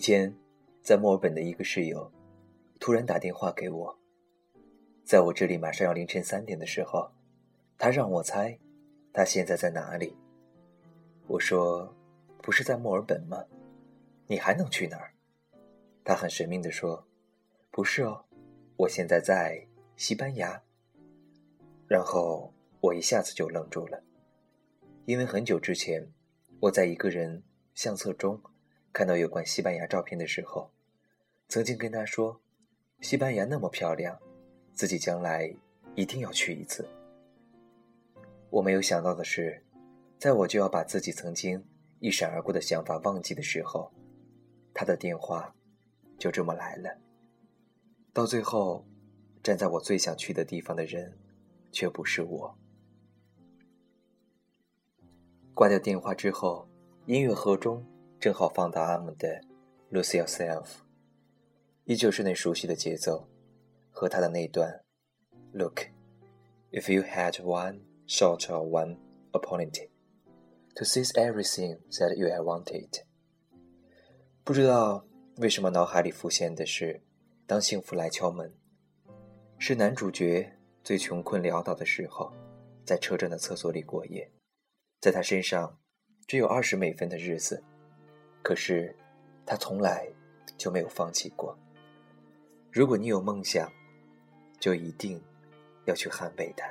以前在墨尔本的一个室友突然打电话给我，在我这里马上要凌晨三点的时候，他让我猜他现在在哪里。我说：“不是在墨尔本吗？你还能去哪儿？”他很神秘地说：“不是哦，我现在在西班牙。”然后我一下子就愣住了，因为很久之前我在一个人相册中。看到有关西班牙照片的时候，曾经跟他说：“西班牙那么漂亮，自己将来一定要去一次。”我没有想到的是，在我就要把自己曾经一闪而过的想法忘记的时候，他的电话就这么来了。到最后，站在我最想去的地方的人，却不是我。挂掉电话之后，音乐盒中。正好放到阿姆的《Lose Yourself》，依旧是那熟悉的节奏，和他的那段 “Look, if you had one shot or one opportunity to seize everything that you had wanted。”不知道为什么脑海里浮现的是《当幸福来敲门》，是男主角最穷困潦倒的时候，在车站的厕所里过夜，在他身上只有二十美分的日子。可是，他从来就没有放弃过。如果你有梦想，就一定要去捍卫它。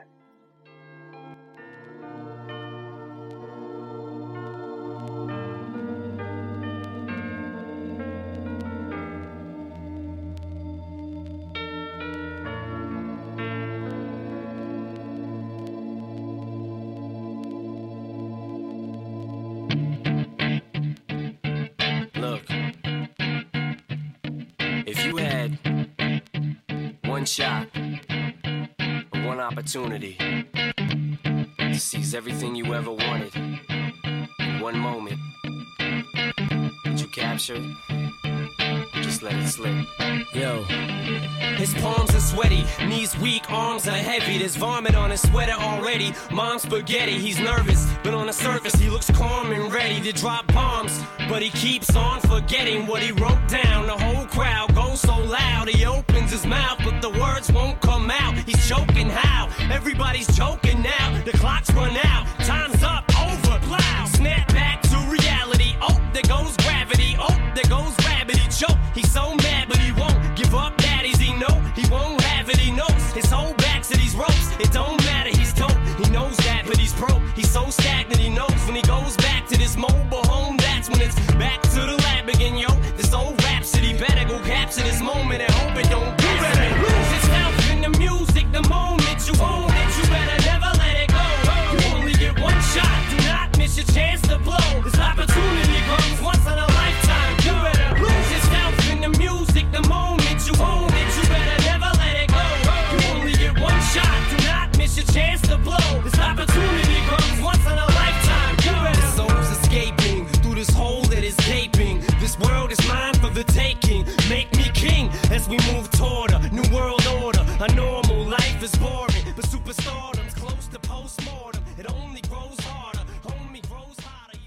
One shot, one opportunity to seize everything you ever wanted in one moment. Did you captured? Just let it slip. Yo. His palms are sweaty, knees weak, arms are heavy. There's vomit on his sweater already. Mom's spaghetti, he's nervous, but on the surface he looks calm and ready to drop bombs. But he keeps on forgetting what he wrote down. Choking how? Everybody's joking now. The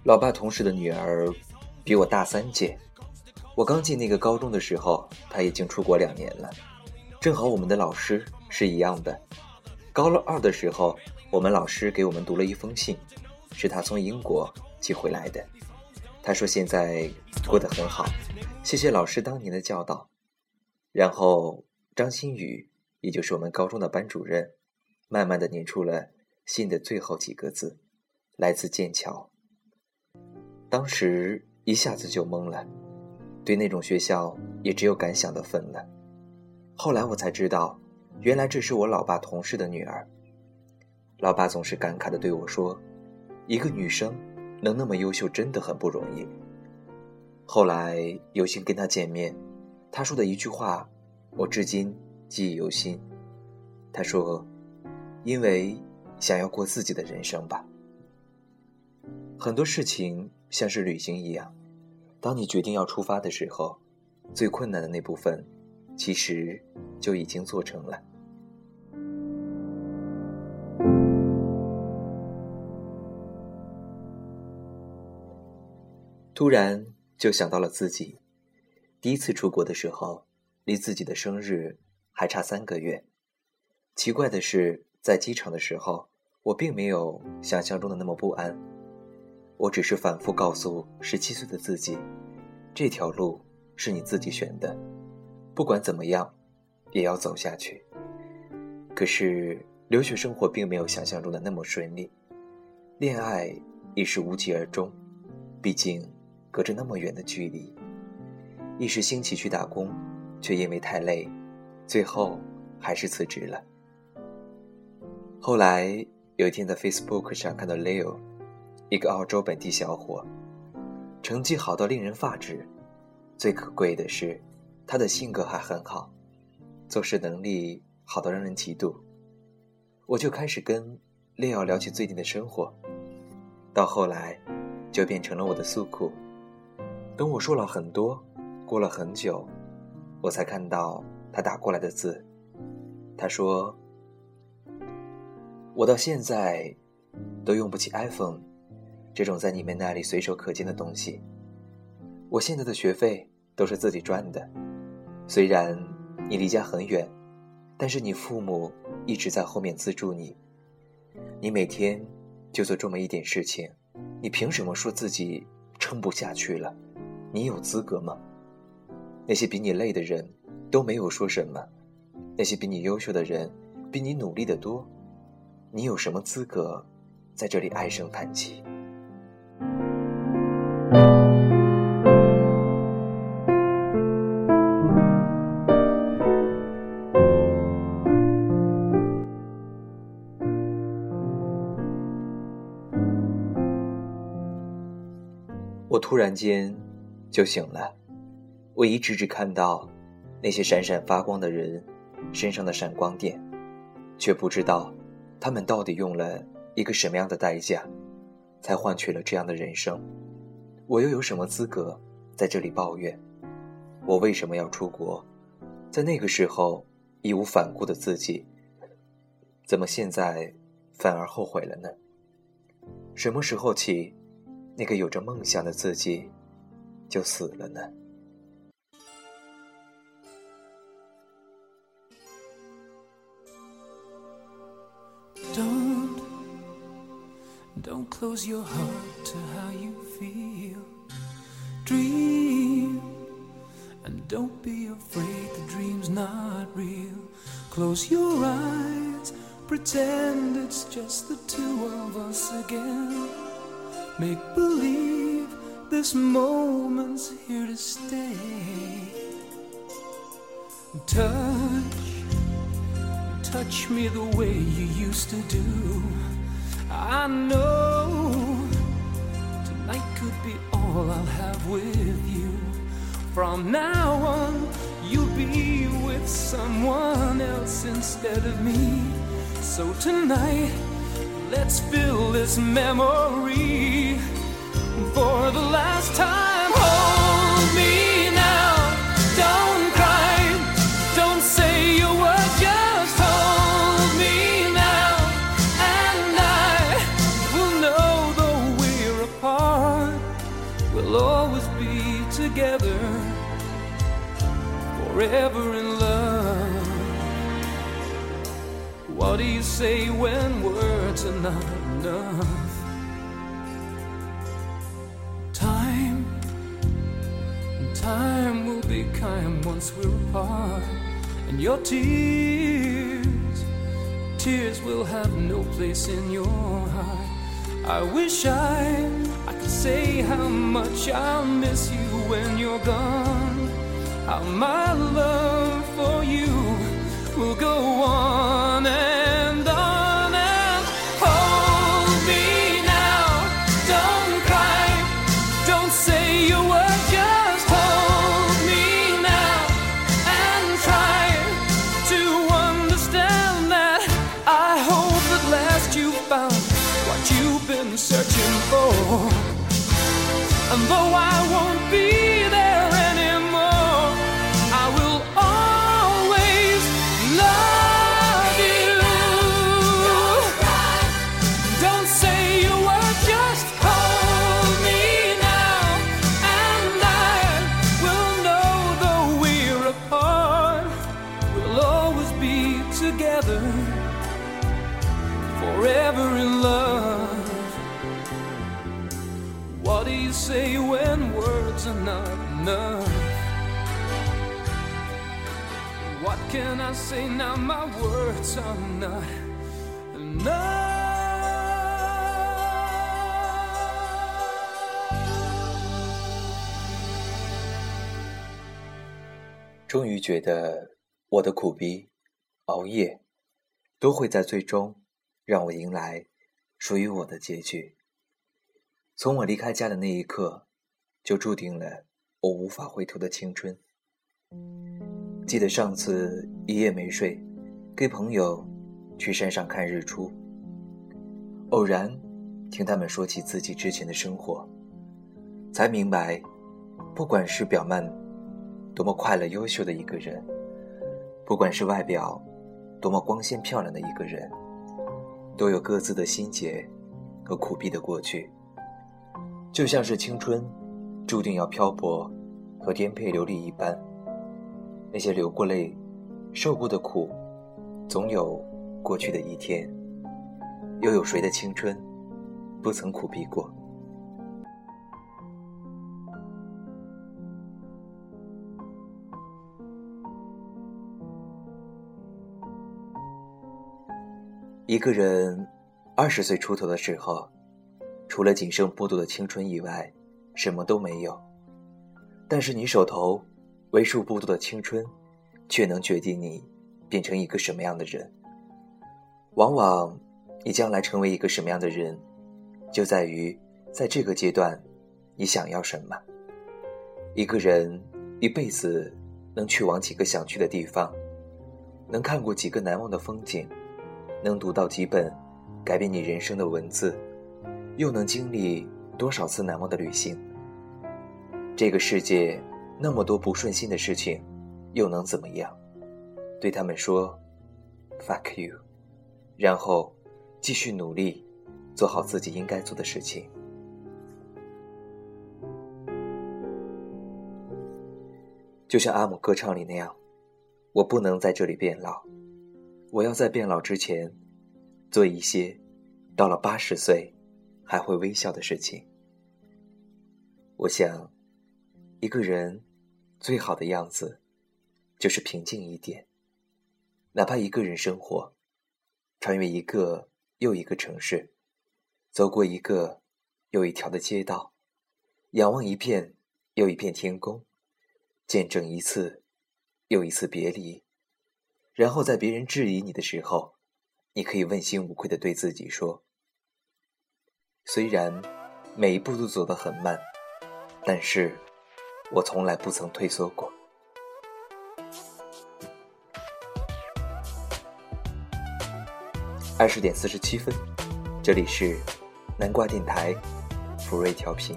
老爸同事的女儿比我大三届，我刚进那个高中的时候，她已经出国两年了。正好我们的老师是一样的。高了二的时候，我们老师给我们读了一封信，是他从英国寄回来的。他说现在过得很好，谢谢老师当年的教导。然后张馨予，也就是我们高中的班主任，慢慢的念出了信的最后几个字，来自剑桥。当时一下子就懵了，对那种学校也只有感想的份了。后来我才知道，原来这是我老爸同事的女儿。老爸总是感慨的对我说：“一个女生能那么优秀，真的很不容易。”后来有幸跟他见面，他说的一句话，我至今记忆犹新。他说：“因为想要过自己的人生吧。”很多事情像是旅行一样，当你决定要出发的时候，最困难的那部分，其实就已经做成了。突然就想到了自己，第一次出国的时候，离自己的生日还差三个月。奇怪的是，在机场的时候，我并没有想象中的那么不安。我只是反复告诉十七岁的自己，这条路是你自己选的，不管怎么样，也要走下去。可是留学生活并没有想象中的那么顺利，恋爱亦是无疾而终，毕竟隔着那么远的距离。一时兴起去打工，却因为太累，最后还是辞职了。后来有一天在 Facebook 上看到 Leo，一个澳洲本地小伙，成绩好到令人发指，最可贵的是他的性格还很好，做事能力好到让人嫉妒。我就开始跟 Leo 聊起最近的生活，到后来就变成了我的诉苦。等我说了很多。过了很久，我才看到他打过来的字。他说：“我到现在都用不起 iPhone 这种在你们那里随手可见的东西。我现在的学费都是自己赚的。虽然你离家很远，但是你父母一直在后面资助你。你每天就做这么一点事情，你凭什么说自己撑不下去了？你有资格吗？”那些比你累的人，都没有说什么；那些比你优秀的人，比你努力的多。你有什么资格在这里唉声叹气？我突然间就醒了。我一直只看到那些闪闪发光的人身上的闪光点，却不知道他们到底用了一个什么样的代价，才换取了这样的人生。我又有什么资格在这里抱怨？我为什么要出国？在那个时候义无反顾的自己，怎么现在反而后悔了呢？什么时候起，那个有着梦想的自己就死了呢？Don't close your heart to how you feel. Dream, and don't be afraid the dream's not real. Close your eyes, pretend it's just the two of us again. Make believe this moment's here to stay. Touch, touch me the way you used to do. I know tonight could be all I'll have with you. From now on, you'll be with someone else instead of me. So tonight, let's fill this memory for the last forever in love. What do you say when words are not enough? Time, time will be kind once we're apart, and your tears, tears will have no place in your heart. I wish I, I could say how much I'll miss you when you're gone. How my love for you will go on and on and hold me now. Don't cry, don't say a word, just hold me now and try to understand that. I hope at last you found what you've been searching for. And though I won't be together forever in love. What do you say when words are not enough? What can I say now? My words are not enough. I 熬夜，都会在最终让我迎来属于我的结局。从我离开家的那一刻，就注定了我无法回头的青春。记得上次一夜没睡，跟朋友去山上看日出，偶然听他们说起自己之前的生活，才明白，不管是表面多么快乐优秀的一个人，不管是外表多么光鲜漂亮的一个人，都有各自的心结和苦逼的过去。就像是青春注定要漂泊和颠沛流离一般，那些流过泪、受过的苦，总有过去的一天。又有谁的青春不曾苦逼过？一个人二十岁出头的时候。除了仅剩不多的青春以外，什么都没有。但是你手头为数不多的青春，却能决定你变成一个什么样的人。往往你将来成为一个什么样的人，就在于在这个阶段，你想要什么。一个人一辈子能去往几个想去的地方，能看过几个难忘的风景，能读到几本改变你人生的文字。又能经历多少次难忘的旅行？这个世界那么多不顺心的事情，又能怎么样？对他们说 “fuck you”，然后继续努力，做好自己应该做的事情。就像阿姆歌唱里那样，我不能在这里变老，我要在变老之前，做一些到了八十岁。还会微笑的事情。我想，一个人最好的样子，就是平静一点。哪怕一个人生活，穿越一个又一个城市，走过一个又一条的街道，仰望一片又一片天空，见证一次又一次别离，然后在别人质疑你的时候，你可以问心无愧的对自己说。虽然每一步都走得很慢，但是我从来不曾退缩过。二十点四十七分，这里是南瓜电台福瑞调频。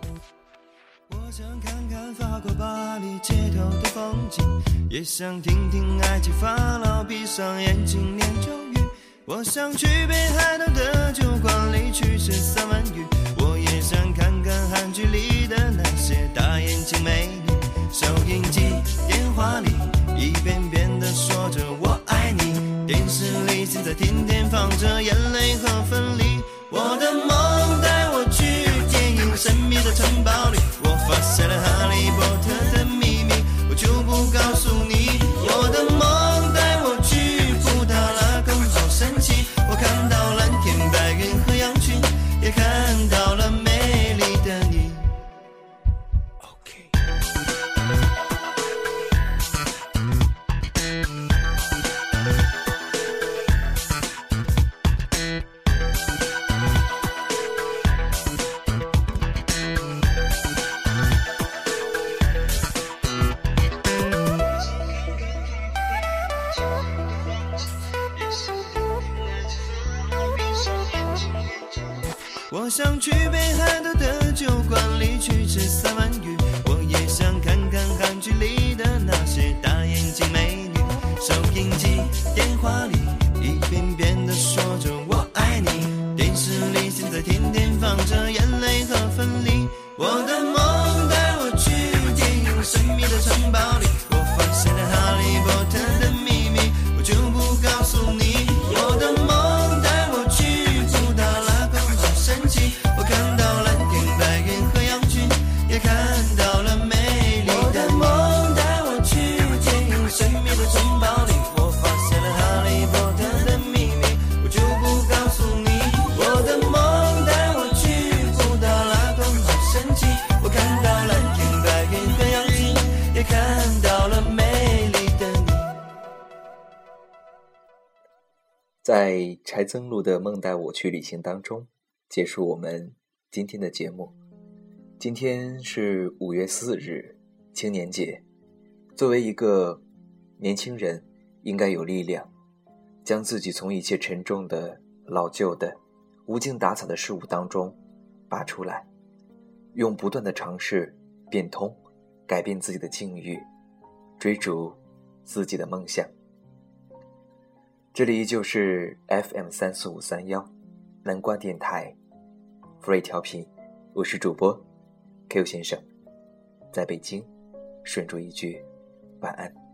黎街头的风景，也想听听爱情法老，闭上眼睛念咒语。我想去北海道的酒馆里去吃三文鱼，我也想看看韩剧里的那些大眼睛美女。收音机、电话里一遍遍地说着我爱你，电视里现在天天放着眼泪和分离。我的梦带我去电影神秘的城堡里，我发现了哈利波特想去北海道的酒馆里去吃三文鱼，我也想看看韩剧里的那些大眼睛美女。收音机、电话里一遍遍的说着我爱你，电视里现在天天放着眼泪和分离。我的梦看到了美丽的你。在柴曾路的梦带我去旅行当中结束我们今天的节目。今天是五月四日青年节。作为一个年轻人应该有力量将自己从一切沉重的老旧的无精打采的事物当中拔出来用不断的尝试变通。改变自己的境遇，追逐自己的梦想。这里依旧是 FM 三四五三幺，南瓜电台，free 调频，我是主播 Q 先生，在北京，顺祝一句晚安。